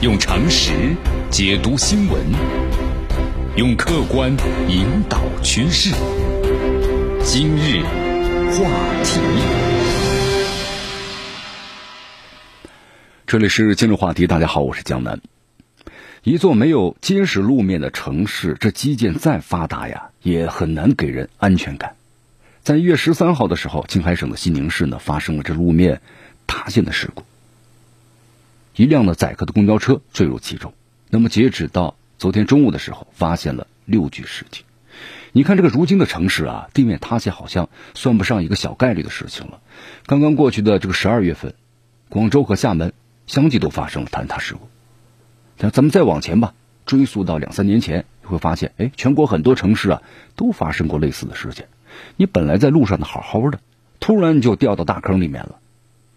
用常识解读新闻，用客观引导趋势。今日话题，这里是今日话题。大家好，我是江南。一座没有结实路面的城市，这基建再发达呀，也很难给人安全感。在一月十三号的时候，青海省的西宁市呢发生了这路面塌陷的事故。一辆呢载客的公交车坠入其中。那么截止到昨天中午的时候，发现了六具尸体。你看这个如今的城市啊，地面塌陷好像算不上一个小概率的事情了。刚刚过去的这个十二月份，广州和厦门相继都发生了坍塌事故。那咱们再往前吧，追溯到两三年前，你会发现，哎，全国很多城市啊都发生过类似的事件。你本来在路上的好好的，突然就掉到大坑里面了，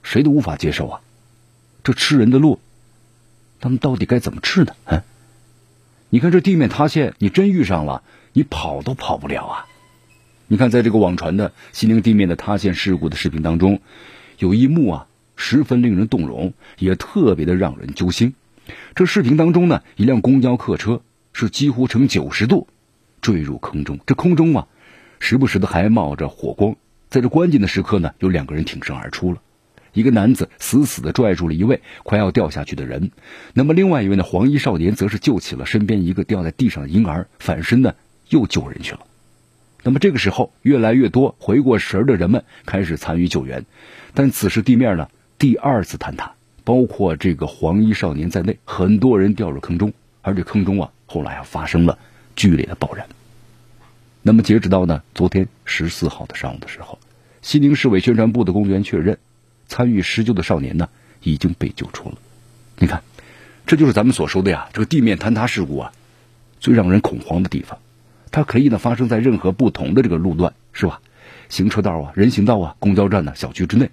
谁都无法接受啊。这吃人的路，他们到底该怎么吃呢？嗯，你看这地面塌陷，你真遇上了，你跑都跑不了啊！你看，在这个网传的西宁地面的塌陷事故的视频当中，有一幕啊，十分令人动容，也特别的让人揪心。这视频当中呢，一辆公交客车是几乎呈九十度坠入坑中，这空中啊，时不时的还冒着火光。在这关键的时刻呢，有两个人挺身而出了。一个男子死死的拽住了一位快要掉下去的人，那么另外一位呢黄衣少年则是救起了身边一个掉在地上的婴儿，反身呢又救人去了。那么这个时候，越来越多回过神儿的人们开始参与救援，但此时地面呢第二次坍塌，包括这个黄衣少年在内，很多人掉入坑中，而这坑中啊后来啊发生了剧烈的爆燃。那么截止到呢昨天十四号的上午的时候，西宁市委宣传部的工作人员确认。参与施救的少年呢，已经被救出了。你看，这就是咱们所说的呀，这个地面坍塌事故啊，最让人恐慌的地方。它可以呢发生在任何不同的这个路段，是吧？行车道啊、人行道啊、公交站呢、小区之内，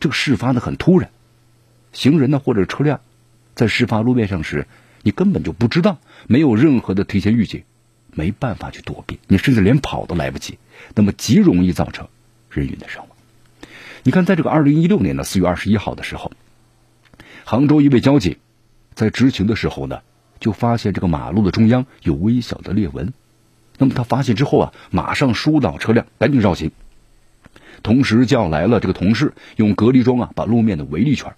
这个事发的很突然。行人呢或者车辆在事发路面上时，你根本就不知道，没有任何的提前预警，没办法去躲避，你甚至连跑都来不及，那么极容易造成人员的伤亡。你看，在这个二零一六年的四月二十一号的时候，杭州一位交警在执勤的时候呢，就发现这个马路的中央有微小的裂纹。那么他发现之后啊，马上疏导车辆，赶紧绕行，同时叫来了这个同事，用隔离装啊把路面的围了一圈。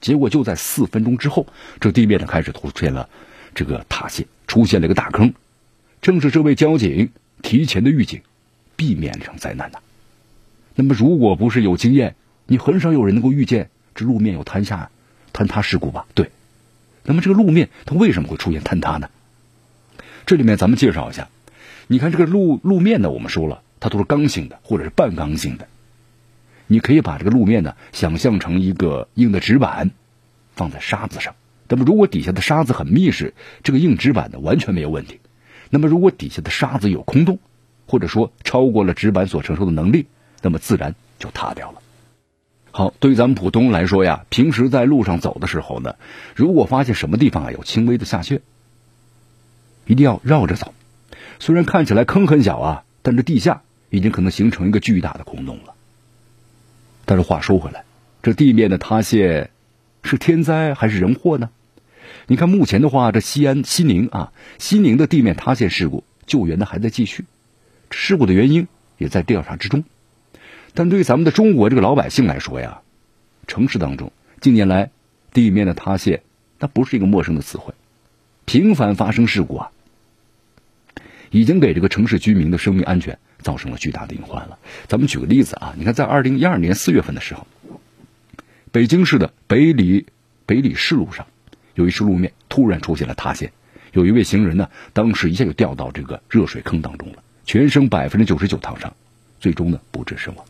结果就在四分钟之后，这地面呢开始出现了这个塌陷，出现了一个大坑。正是这位交警提前的预警，避免了场灾难呐。那么，如果不是有经验，你很少有人能够预见这路面有坍下、坍塌事故吧？对。那么，这个路面它为什么会出现坍塌呢？这里面咱们介绍一下，你看这个路路面呢，我们说了，它都是刚性的或者是半刚性的。你可以把这个路面呢想象成一个硬的纸板，放在沙子上。那么，如果底下的沙子很密实，这个硬纸板呢完全没有问题。那么，如果底下的沙子有空洞，或者说超过了纸板所承受的能力，那么自然就塌掉了。好，对于咱们普通人来说呀，平时在路上走的时候呢，如果发现什么地方啊有轻微的下陷，一定要绕着走。虽然看起来坑很小啊，但这地下已经可能形成一个巨大的空洞了。但是话说回来，这地面的塌陷是天灾还是人祸呢？你看目前的话，这西安西宁啊，西宁的地面塌陷事故救援呢还在继续，事故的原因也在调查之中。但对于咱们的中国这个老百姓来说呀，城市当中近年来地面的塌陷，它不是一个陌生的词汇，频繁发生事故啊，已经给这个城市居民的生命安全造成了巨大的隐患了。咱们举个例子啊，你看在二零一二年四月份的时候，北京市的北里北里市路上有一处路面突然出现了塌陷，有一位行人呢，当时一下就掉到这个热水坑当中了，全身百分之九十九烫伤，最终呢不治身亡。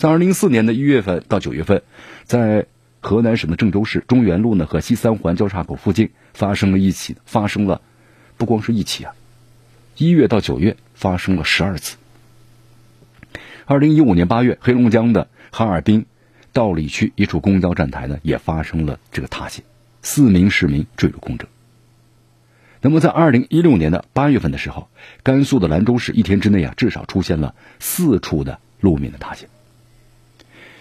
在二零一四年的一月份到九月份，在河南省的郑州市中原路呢和西三环交叉口附近发生了一起，发生了不光是一起啊，一月到九月发生了十二次。二零一五年八月，黑龙江的哈尔滨道里区一处公交站台呢也发生了这个塌陷，四名市民坠入空中。那么在二零一六年的八月份的时候，甘肃的兰州市一天之内啊至少出现了四处的路面的塌陷。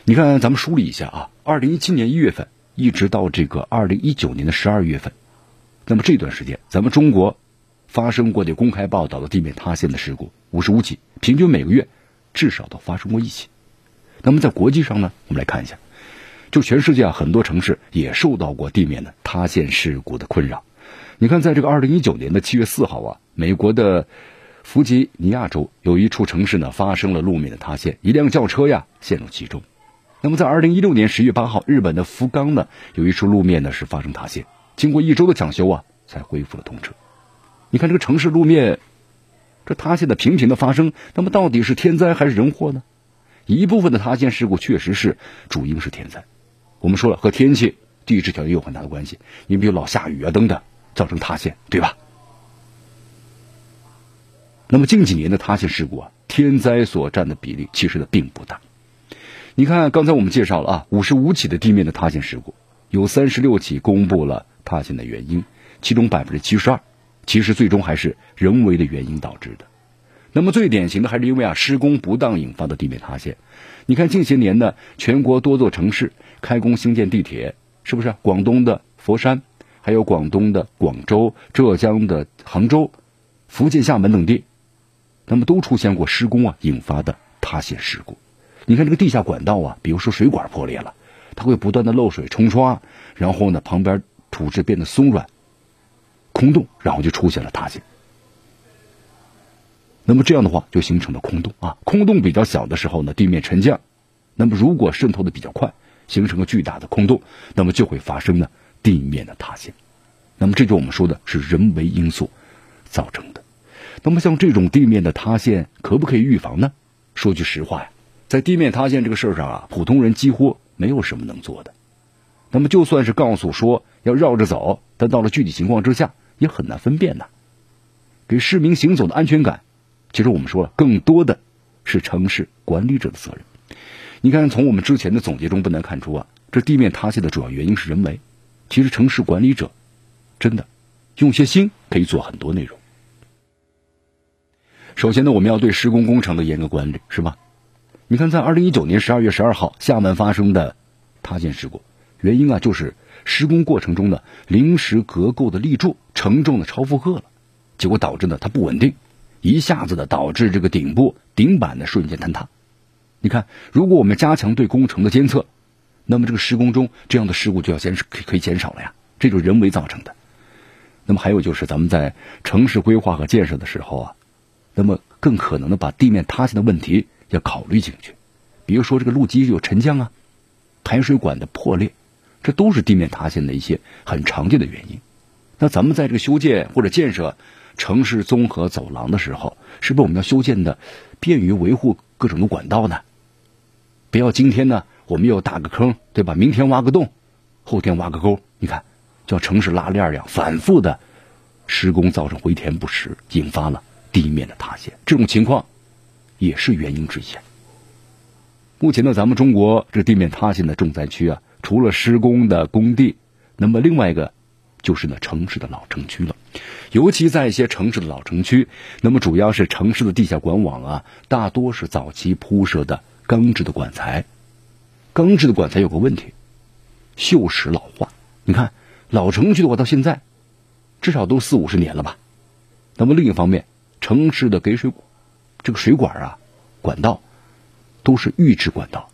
你看，咱们梳理一下啊。二零一七年一月份，一直到这个二零一九年的十二月份，那么这段时间，咱们中国发生过的公开报道的地面塌陷的事故五十五起，平均每个月至少都发生过一起。那么在国际上呢，我们来看一下，就全世界啊，很多城市也受到过地面的塌陷事故的困扰。你看，在这个二零一九年的七月四号啊，美国的弗吉尼亚州有一处城市呢发生了路面的塌陷，一辆轿车呀陷入其中。那么在二零一六年十月八号，日本的福冈呢有一处路面呢是发生塌陷，经过一周的抢修啊，才恢复了通车。你看这个城市路面，这塌陷的频频的发生，那么到底是天灾还是人祸呢？一部分的塌陷事故确实是主因是天灾，我们说了和天气、地质条件有很大的关系。你比如老下雨啊等等。造成塌陷，对吧？那么近几年的塌陷事故啊，天灾所占的比例其实呢并不大。你看，刚才我们介绍了啊，五十五起的地面的塌陷事故，有三十六起公布了塌陷的原因，其中百分之七十二其实最终还是人为的原因导致的。那么最典型的还是因为啊施工不当引发的地面塌陷。你看近些年呢，全国多座城市开工兴建地铁，是不是？广东的佛山。还有广东的广州、浙江的杭州、福建厦门等地，那么都出现过施工啊引发的塌陷事故。你看这个地下管道啊，比如说水管破裂了，它会不断的漏水冲刷，然后呢旁边土质变得松软、空洞，然后就出现了塌陷。那么这样的话就形成了空洞啊，空洞比较小的时候呢，地面沉降，那么如果渗透的比较快，形成个巨大的空洞，那么就会发生呢。地面的塌陷，那么这就我们说的是人为因素造成的。那么像这种地面的塌陷，可不可以预防呢？说句实话呀，在地面塌陷这个事儿上啊，普通人几乎没有什么能做的。那么就算是告诉说要绕着走，但到了具体情况之下，也很难分辨呐。给市民行走的安全感，其实我们说了，更多的是城市管理者的责任。你看，从我们之前的总结中不难看出啊，这地面塌陷的主要原因是人为。其实城市管理者真的用些心可以做很多内容。首先呢，我们要对施工工程的严格管理，是吧？你看，在二零一九年十二月十二号厦门发生的塌陷事故，原因啊就是施工过程中的临时隔构的立柱承重的超负荷了，结果导致呢它不稳定，一下子的导致这个顶部顶板的瞬间坍塌。你看，如果我们加强对工程的监测。那么这个施工中这样的事故就要减可可以减少了呀，这就是人为造成的。那么还有就是咱们在城市规划和建设的时候啊，那么更可能的把地面塌陷的问题要考虑进去，比如说这个路基有沉降啊，排水管的破裂，这都是地面塌陷的一些很常见的原因。那咱们在这个修建或者建设城市综合走廊的时候，是不是我们要修建的便于维护各种的管道呢？不要今天呢。我们又打个坑，对吧？明天挖个洞，后天挖个沟，你看，像城市拉链一样反复的施工，造成回填不实，引发了地面的塌陷。这种情况也是原因之一。目前呢，咱们中国这地面塌陷的重灾区啊，除了施工的工地，那么另外一个就是呢城市的老城区了。尤其在一些城市的老城区，那么主要是城市的地下管网啊，大多是早期铺设的钢制的管材。钢制的管材有个问题，锈蚀老化。你看老城区的话，到现在至少都四五十年了吧。那么另一方面，城市的给水这个水管啊，管道都是预制管道，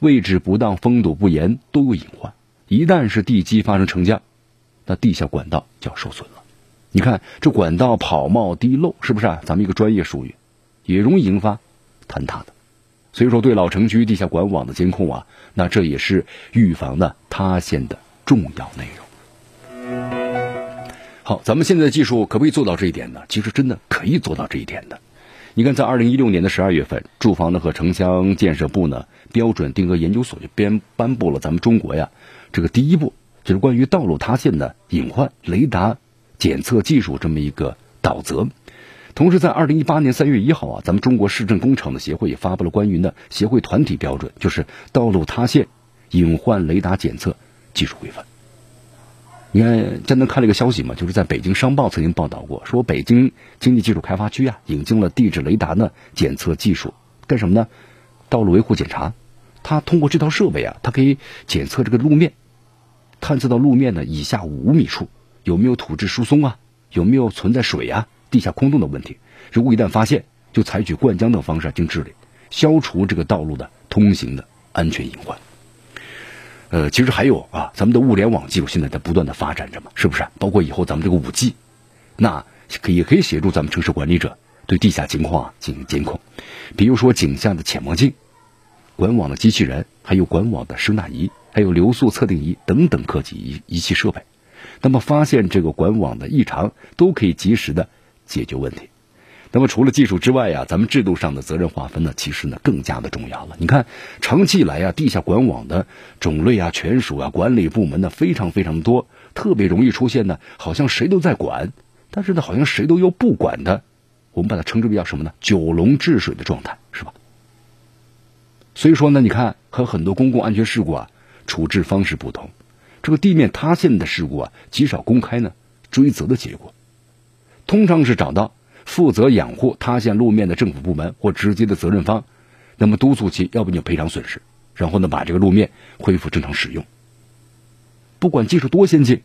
位置不当、封堵不严都有隐患。一旦是地基发生沉降，那地下管道就要受损了。你看这管道跑冒滴漏，是不是啊？咱们一个专业术语，也容易引发坍塌的。所以说，对老城区地下管网的监控啊，那这也是预防的塌陷的重要内容。好，咱们现在的技术可不可以做到这一点呢？其实真的可以做到这一点的。你看，在二零一六年的十二月份，住房呢和城乡建设部呢标准定额研究所就编颁布了咱们中国呀这个第一步，就是关于道路塌陷的隐患雷达检测技术这么一个导则。同时，在二零一八年三月一号啊，咱们中国市政工程的协会也发布了关于呢协会团体标准，就是道路塌陷隐患雷达检测技术规范。你看，江南看了一个消息嘛，就是在北京商报曾经报道过，说北京经济技术开发区啊引进了地质雷达呢检测技术，干什么呢？道路维护检查，它通过这套设备啊，它可以检测这个路面探测到路面的以下五米处有没有土质疏松啊，有没有存在水啊、地下空洞的问题。如果一旦发现，就采取灌浆等方式进行治理，消除这个道路的通行的安全隐患。呃，其实还有啊，咱们的物联网技术现在在不断的发展着嘛，是不是？包括以后咱们这个五 G，那可也可以协助咱们城市管理者对地下情况啊进行监控，比如说井下的潜望镜、管网的机器人，还有管网的声纳仪，还有流速测定仪等等科技仪仪器设备。那么发现这个管网的异常，都可以及时的解决问题。那么除了技术之外呀，咱们制度上的责任划分呢，其实呢更加的重要了。你看，长期以来呀，地下管网的种类啊、权属啊、管理部门呢非常非常多，特别容易出现呢，好像谁都在管，但是呢，好像谁都又不管的，我们把它称之为叫什么呢？九龙治水的状态，是吧？所以说呢，你看和很多公共安全事故啊处置方式不同，这个地面塌陷的事故啊极少公开呢追责的结果，通常是找到。负责养护塌陷路面的政府部门或直接的责任方，那么督促其，要不你就赔偿损失，然后呢把这个路面恢复正常使用。不管技术多先进，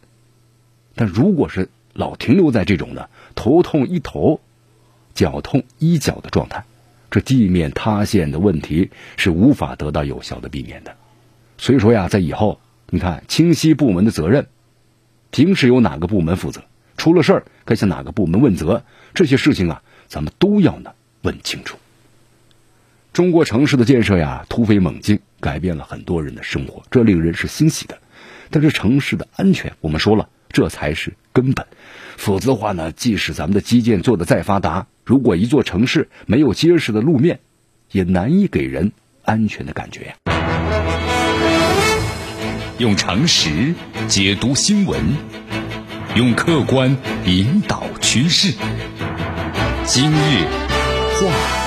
但如果是老停留在这种的头痛医头、脚痛医脚的状态，这地面塌陷的问题是无法得到有效的避免的。所以说呀，在以后你看清晰部门的责任，平时由哪个部门负责？出了事儿该向哪个部门问责？这些事情啊，咱们都要呢问清楚。中国城市的建设呀，突飞猛进，改变了很多人的生活，这令人是欣喜的。但是城市的安全，我们说了，这才是根本。否则的话呢，即使咱们的基建做的再发达，如果一座城市没有结实的路面，也难以给人安全的感觉呀。用常识解读新闻。用客观引导趋势。今日话。